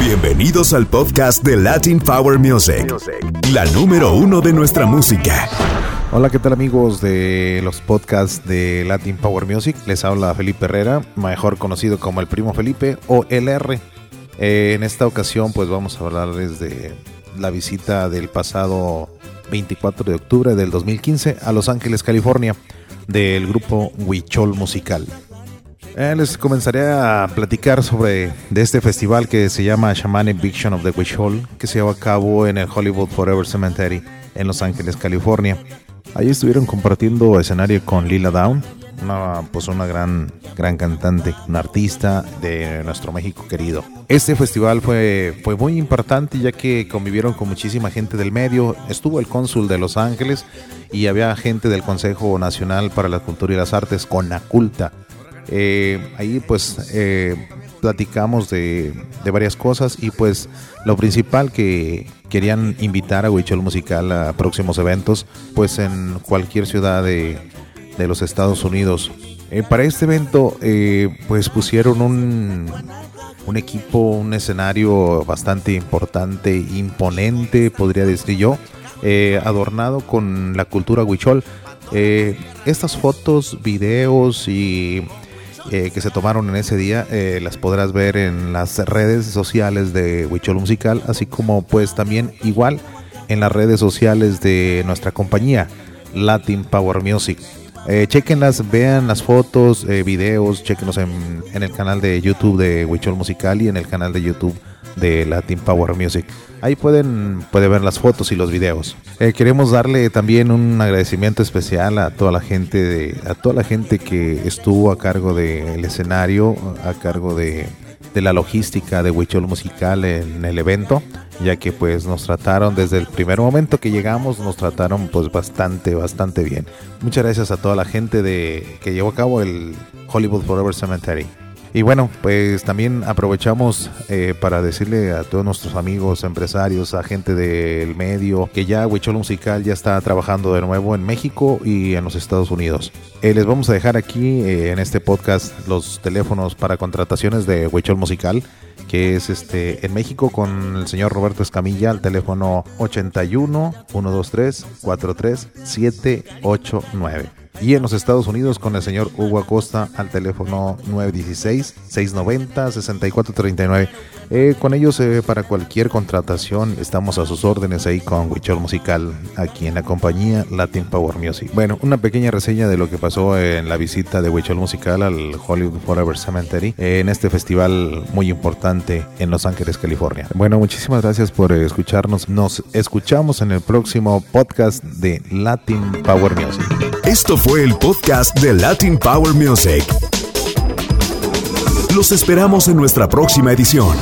Bienvenidos al podcast de Latin Power Music, la número uno de nuestra música. Hola, ¿qué tal amigos de los podcasts de Latin Power Music? Les habla Felipe Herrera, mejor conocido como el primo Felipe o LR. Eh, en esta ocasión pues vamos a hablarles de la visita del pasado 24 de octubre del 2015 a Los Ángeles, California, del grupo Huichol Musical. Eh, les comenzaré a platicar sobre de este festival que se llama Shamanic Vision of the Huichol, que se lleva a cabo en el Hollywood Forever Cemetery en Los Ángeles, California. Ahí estuvieron compartiendo escenario con Lila Down, una, pues una gran, gran cantante, una artista de nuestro México querido. Este festival fue, fue muy importante ya que convivieron con muchísima gente del medio. Estuvo el cónsul de Los Ángeles y había gente del Consejo Nacional para la Cultura y las Artes, CONACULTA. Eh, ahí pues eh, platicamos de, varias cosas y pues lo principal que querían invitar a Huichol Musical a próximos eventos pues en cualquier ciudad de, de los Estados Unidos. Eh, para este evento, eh, pues pusieron un, un equipo, un escenario bastante importante, imponente, podría decir yo, eh, adornado con la cultura huichol. estas fotos, videos y que se tomaron en ese día las podrás ver en las redes sociales de Huichol Musical, así como pues también igual en las redes sociales de nuestra compañía Latin Power Music. Eh, chequenlas, vean las fotos, eh, videos, chequenlos en, en, el canal de YouTube de Huichol Musical y en el canal de YouTube de Latin Power Music. Ahí pueden, puede ver las fotos y los videos. Eh, queremos darle también un agradecimiento especial a toda la gente de, a toda la gente que estuvo a cargo del escenario, a cargo de, de la logística de Huichol Musical en el evento ya que pues nos trataron desde el primer momento que llegamos, nos trataron pues bastante, bastante bien. Muchas gracias a toda la gente de que llevó a cabo el Hollywood Forever Cemetery. Y bueno, pues también aprovechamos eh, para decirle a todos nuestros amigos, empresarios, a gente del medio, que ya Huichol Musical ya está trabajando de nuevo en México y en los Estados Unidos. Eh, les vamos a dejar aquí eh, en este podcast los teléfonos para contrataciones de Huichol Musical que es este en México con el señor Roberto Escamilla al teléfono 81 123 43 789 y en los Estados Unidos con el señor Hugo Acosta al teléfono 916-690-6439. Eh, con ellos eh, para cualquier contratación estamos a sus órdenes ahí con Huichol Musical aquí en la compañía Latin Power Music. Bueno, una pequeña reseña de lo que pasó en la visita de Huichol Musical al Hollywood Forever Cemetery eh, en este festival muy importante en Los Ángeles, California. Bueno, muchísimas gracias por escucharnos. Nos escuchamos en el próximo podcast de Latin Power Music. Esto fue el podcast de Latin Power Music. Los esperamos en nuestra próxima edición.